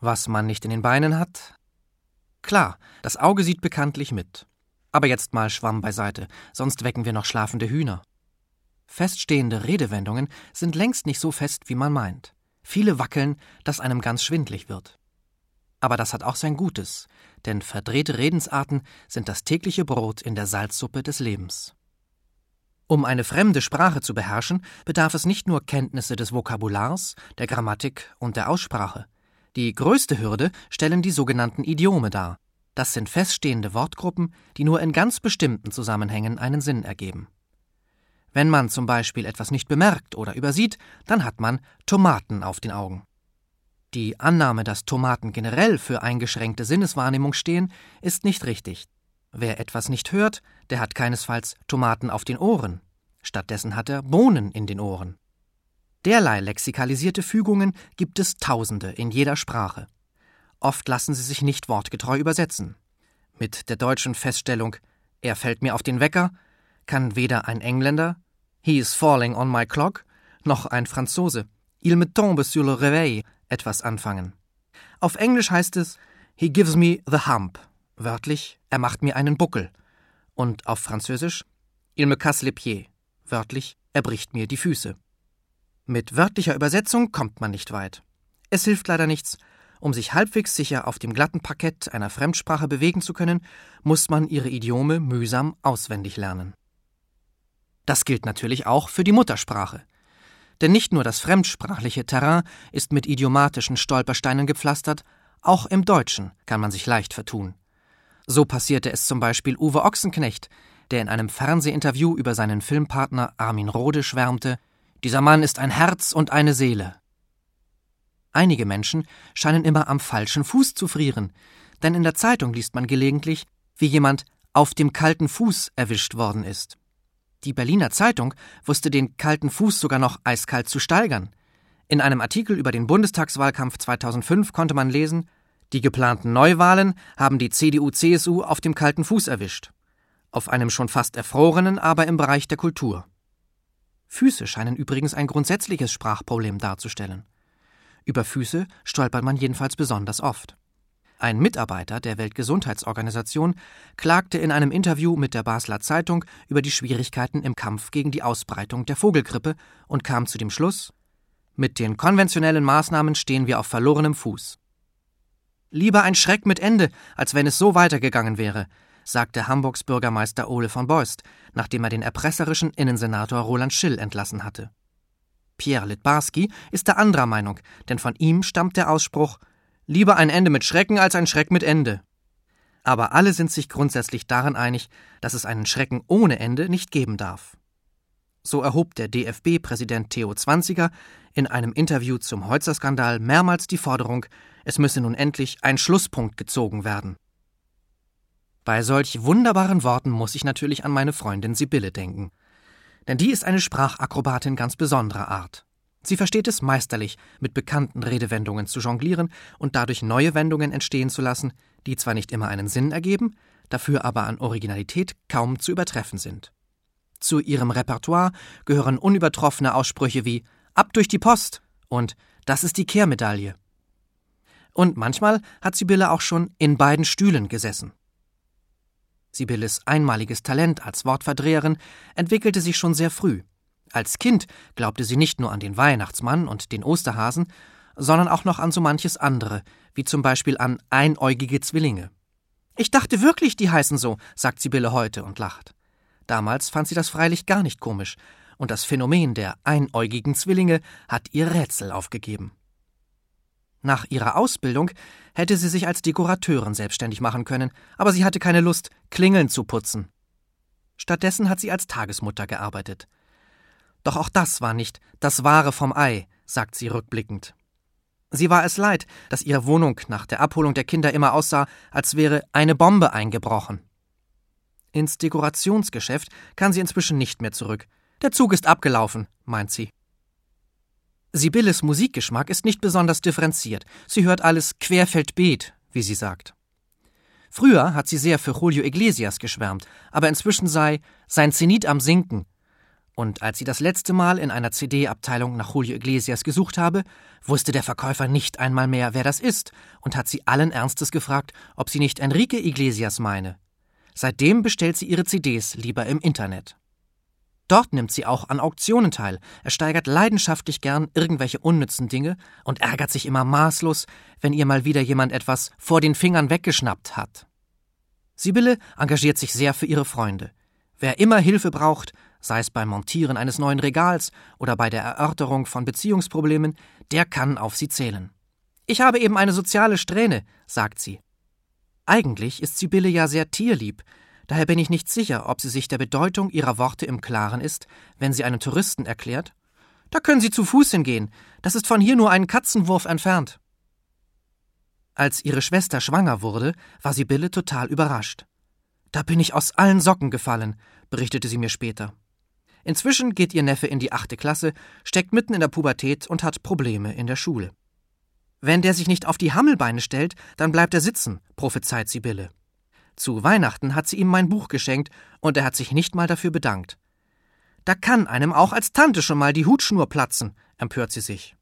Was man nicht in den Beinen hat? Klar, das Auge sieht bekanntlich mit. Aber jetzt mal Schwamm beiseite, sonst wecken wir noch schlafende Hühner. Feststehende Redewendungen sind längst nicht so fest, wie man meint. Viele wackeln, dass einem ganz schwindlig wird. Aber das hat auch sein Gutes, denn verdrehte Redensarten sind das tägliche Brot in der Salzsuppe des Lebens. Um eine fremde Sprache zu beherrschen, bedarf es nicht nur Kenntnisse des Vokabulars, der Grammatik und der Aussprache. Die größte Hürde stellen die sogenannten Idiome dar. Das sind feststehende Wortgruppen, die nur in ganz bestimmten Zusammenhängen einen Sinn ergeben. Wenn man zum Beispiel etwas nicht bemerkt oder übersieht, dann hat man Tomaten auf den Augen. Die Annahme, dass Tomaten generell für eingeschränkte Sinneswahrnehmung stehen, ist nicht richtig. Wer etwas nicht hört, der hat keinesfalls Tomaten auf den Ohren. Stattdessen hat er Bohnen in den Ohren. Derlei lexikalisierte Fügungen gibt es Tausende in jeder Sprache. Oft lassen sie sich nicht wortgetreu übersetzen. Mit der deutschen Feststellung Er fällt mir auf den Wecker kann weder ein Engländer He is falling on my clock noch ein Franzose Il me tombe sur le réveil etwas anfangen. Auf Englisch heißt es He gives me the hump, wörtlich Er macht mir einen Buckel. Und auf Französisch Il me casse les pieds, wörtlich Er bricht mir die Füße. Mit wörtlicher Übersetzung kommt man nicht weit. Es hilft leider nichts. Um sich halbwegs sicher auf dem glatten Parkett einer Fremdsprache bewegen zu können, muss man ihre Idiome mühsam auswendig lernen. Das gilt natürlich auch für die Muttersprache. Denn nicht nur das fremdsprachliche Terrain ist mit idiomatischen Stolpersteinen gepflastert, auch im Deutschen kann man sich leicht vertun. So passierte es zum Beispiel Uwe Ochsenknecht, der in einem Fernsehinterview über seinen Filmpartner Armin Rohde schwärmte, dieser Mann ist ein Herz und eine Seele. Einige Menschen scheinen immer am falschen Fuß zu frieren, denn in der Zeitung liest man gelegentlich, wie jemand auf dem kalten Fuß erwischt worden ist. Die Berliner Zeitung wusste den kalten Fuß sogar noch eiskalt zu steigern. In einem Artikel über den Bundestagswahlkampf 2005 konnte man lesen, die geplanten Neuwahlen haben die CDU-CSU auf dem kalten Fuß erwischt. Auf einem schon fast erfrorenen, aber im Bereich der Kultur. Füße scheinen übrigens ein grundsätzliches Sprachproblem darzustellen. Über Füße stolpert man jedenfalls besonders oft. Ein Mitarbeiter der Weltgesundheitsorganisation klagte in einem Interview mit der Basler Zeitung über die Schwierigkeiten im Kampf gegen die Ausbreitung der Vogelgrippe und kam zu dem Schluss Mit den konventionellen Maßnahmen stehen wir auf verlorenem Fuß. Lieber ein Schreck mit Ende, als wenn es so weitergegangen wäre, sagte Hamburgs Bürgermeister Ole von Beust, nachdem er den erpresserischen Innensenator Roland Schill entlassen hatte. Pierre Litbarski ist der anderer Meinung, denn von ihm stammt der Ausspruch Lieber ein Ende mit Schrecken als ein Schreck mit Ende. Aber alle sind sich grundsätzlich darin einig, dass es einen Schrecken ohne Ende nicht geben darf. So erhob der DFB-Präsident Theo Zwanziger in einem Interview zum Holzer-Skandal mehrmals die Forderung, es müsse nun endlich ein Schlusspunkt gezogen werden. Bei solch wunderbaren Worten muss ich natürlich an meine Freundin Sibylle denken. Denn die ist eine Sprachakrobatin ganz besonderer Art. Sie versteht es meisterlich, mit bekannten Redewendungen zu jonglieren und dadurch neue Wendungen entstehen zu lassen, die zwar nicht immer einen Sinn ergeben, dafür aber an Originalität kaum zu übertreffen sind. Zu ihrem Repertoire gehören unübertroffene Aussprüche wie Ab durch die Post und Das ist die Kehrmedaille. Und manchmal hat Sibylle auch schon in beiden Stühlen gesessen. Sibylles einmaliges Talent als Wortverdreherin entwickelte sich schon sehr früh. Als Kind glaubte sie nicht nur an den Weihnachtsmann und den Osterhasen, sondern auch noch an so manches andere, wie zum Beispiel an einäugige Zwillinge. Ich dachte wirklich, die heißen so, sagt Sibylle heute und lacht. Damals fand sie das freilich gar nicht komisch, und das Phänomen der einäugigen Zwillinge hat ihr Rätsel aufgegeben. Nach ihrer Ausbildung hätte sie sich als Dekorateurin selbstständig machen können, aber sie hatte keine Lust, Klingeln zu putzen. Stattdessen hat sie als Tagesmutter gearbeitet. Doch auch das war nicht das Wahre vom Ei, sagt sie rückblickend. Sie war es leid, dass ihre Wohnung nach der Abholung der Kinder immer aussah, als wäre eine Bombe eingebrochen. Ins Dekorationsgeschäft kann sie inzwischen nicht mehr zurück. Der Zug ist abgelaufen, meint sie. Sibylles Musikgeschmack ist nicht besonders differenziert. Sie hört alles querfeldbeet, wie sie sagt. Früher hat sie sehr für Julio Iglesias geschwärmt, aber inzwischen sei sein Zenit am Sinken Und als sie das letzte Mal in einer CD-Abteilung nach Julio Iglesias gesucht habe, wusste der Verkäufer nicht einmal mehr, wer das ist, und hat sie allen Ernstes gefragt, ob sie nicht Enrique Iglesias meine. Seitdem bestellt sie ihre CDs lieber im Internet. Dort nimmt sie auch an Auktionen teil, ersteigert leidenschaftlich gern irgendwelche unnützen Dinge und ärgert sich immer maßlos, wenn ihr mal wieder jemand etwas vor den Fingern weggeschnappt hat. Sibylle engagiert sich sehr für ihre Freunde. Wer immer Hilfe braucht, sei es beim Montieren eines neuen Regals oder bei der Erörterung von Beziehungsproblemen, der kann auf sie zählen. Ich habe eben eine soziale Strähne, sagt sie. Eigentlich ist Sibylle ja sehr tierlieb, Daher bin ich nicht sicher, ob sie sich der Bedeutung ihrer Worte im Klaren ist, wenn sie einen Touristen erklärt, da können Sie zu Fuß hingehen, das ist von hier nur einen Katzenwurf entfernt. Als ihre Schwester schwanger wurde, war Sibylle total überrascht. Da bin ich aus allen Socken gefallen, berichtete sie mir später. Inzwischen geht ihr Neffe in die achte Klasse, steckt mitten in der Pubertät und hat Probleme in der Schule. Wenn der sich nicht auf die Hammelbeine stellt, dann bleibt er sitzen, prophezeit Sibylle. Zu Weihnachten hat sie ihm mein Buch geschenkt und er hat sich nicht mal dafür bedankt. Da kann einem auch als Tante schon mal die Hutschnur platzen, empört sie sich.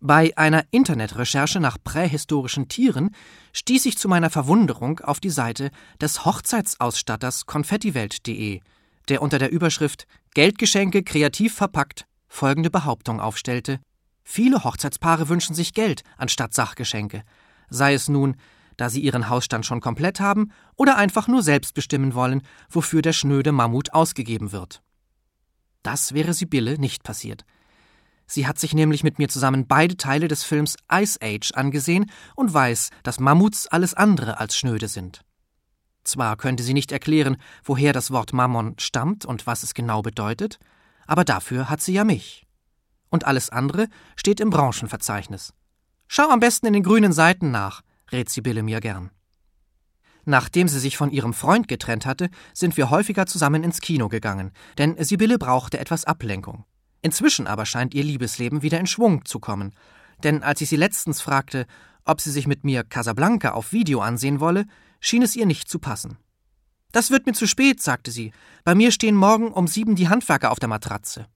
Bei einer Internetrecherche nach prähistorischen Tieren stieß ich zu meiner Verwunderung auf die Seite des Hochzeitsausstatters konfettiwelt.de, der unter der Überschrift Geldgeschenke kreativ verpackt folgende Behauptung aufstellte: Viele Hochzeitspaare wünschen sich Geld anstatt Sachgeschenke, sei es nun da sie ihren Hausstand schon komplett haben oder einfach nur selbst bestimmen wollen, wofür der schnöde Mammut ausgegeben wird. Das wäre Sibylle nicht passiert. Sie hat sich nämlich mit mir zusammen beide Teile des Films Ice Age angesehen und weiß, dass Mammuts alles andere als schnöde sind. Zwar könnte sie nicht erklären, woher das Wort Mammon stammt und was es genau bedeutet, aber dafür hat sie ja mich. Und alles andere steht im Branchenverzeichnis. Schau am besten in den grünen Seiten nach, rät Sibylle mir gern. Nachdem sie sich von ihrem Freund getrennt hatte, sind wir häufiger zusammen ins Kino gegangen, denn Sibylle brauchte etwas Ablenkung. Inzwischen aber scheint ihr Liebesleben wieder in Schwung zu kommen, denn als ich sie letztens fragte, ob sie sich mit mir Casablanca auf Video ansehen wolle, schien es ihr nicht zu passen. Das wird mir zu spät, sagte sie. Bei mir stehen morgen um sieben die Handwerker auf der Matratze.